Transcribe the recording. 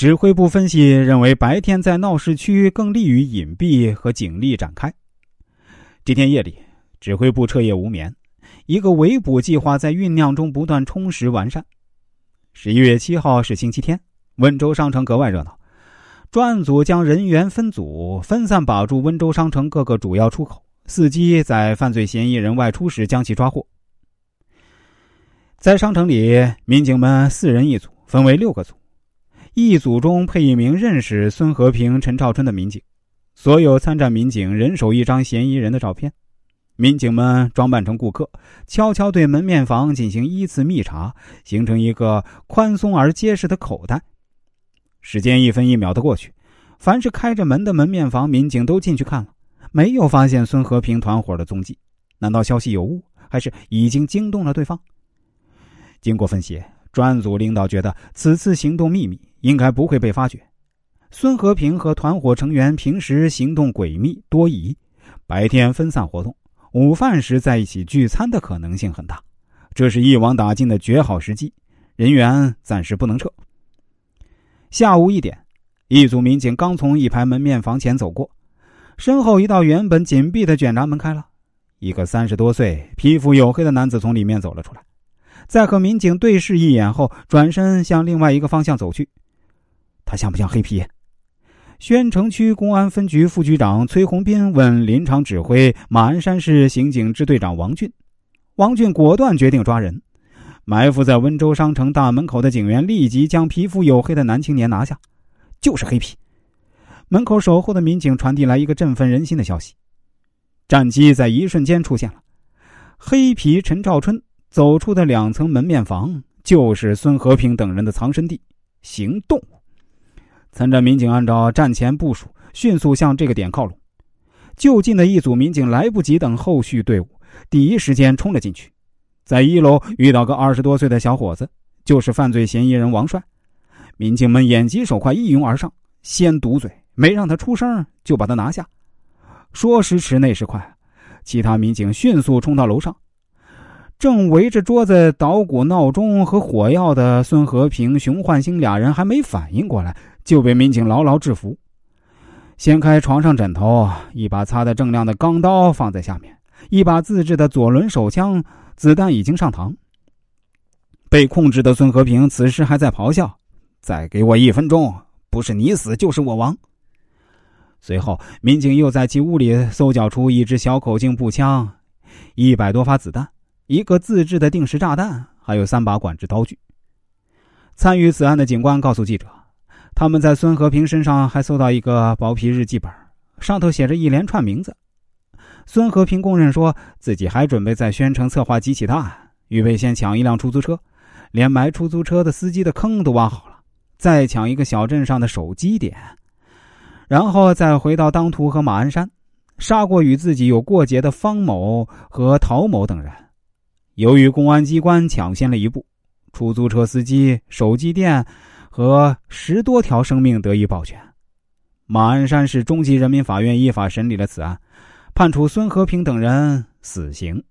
指挥部分析认为，白天在闹市区更利于隐蔽和警力展开。这天夜里，指挥部彻夜无眠，一个围捕计划在酝酿中不断充实完善。十一月七号是星期天，温州商城格外热闹。专案组将人员分组，分散把住温州商城各个主要出口，伺机在犯罪嫌疑人外出时将其抓获。在商城里，民警们四人一组，分为六个组，一组中配一名认识孙和平、陈兆春的民警。所有参战民警人手一张嫌疑人的照片，民警们装扮成顾客，悄悄对门面房进行依次密查，形成一个宽松而结实的口袋。时间一分一秒的过去，凡是开着门的门面房，民警都进去看了，没有发现孙和平团伙的踪迹。难道消息有误，还是已经惊动了对方？经过分析，专案组领导觉得此次行动秘密，应该不会被发觉。孙和平和团伙成员平时行动诡秘多疑，白天分散活动，午饭时在一起聚餐的可能性很大。这是一网打尽的绝好时机，人员暂时不能撤。下午一点，一组民警刚从一排门面房前走过，身后一道原本紧闭的卷闸门开了，一个三十多岁、皮肤黝黑的男子从里面走了出来，在和民警对视一眼后，转身向另外一个方向走去。他像不像黑皮？宣城区公安分局副局长崔洪斌问临场指挥马鞍山市刑警支队长王俊，王俊果断决定抓人。埋伏在温州商城大门口的警员立即将皮肤黝黑的男青年拿下，就是黑皮。门口守候的民警传递来一个振奋人心的消息：战机在一瞬间出现了。黑皮陈兆春走出的两层门面房，就是孙和平等人的藏身地。行动！参战民警按照战前部署，迅速向这个点靠拢。就近的一组民警来不及等后续队伍，第一时间冲了进去。在一楼遇到个二十多岁的小伙子，就是犯罪嫌疑人王帅。民警们眼疾手快，一拥而上，先堵嘴，没让他出声，就把他拿下。说时迟，那时快，其他民警迅速冲到楼上，正围着桌子捣鼓闹钟和火药的孙和平、熊焕星俩人还没反应过来，就被民警牢牢制服。掀开床上枕头，一把擦得正亮的钢刀放在下面，一把自制的左轮手枪。子弹已经上膛。被控制的孙和平此时还在咆哮：“再给我一分钟，不是你死就是我亡。”随后，民警又在其屋里搜缴出一支小口径步枪、一百多发子弹、一个自制的定时炸弹，还有三把管制刀具。参与此案的警官告诉记者，他们在孙和平身上还搜到一个薄皮日记本，上头写着一连串名字。孙和平供认说自己还准备在宣城策划几起大案，预备先抢一辆出租车，连埋出租车的司机的坑都挖好了，再抢一个小镇上的手机点，然后再回到当涂和马鞍山，杀过与自己有过节的方某和陶某等人。由于公安机关抢先了一步，出租车司机、手机店和十多条生命得以保全。马鞍山市中级人民法院依法审理了此案。判处孙和平等人死刑。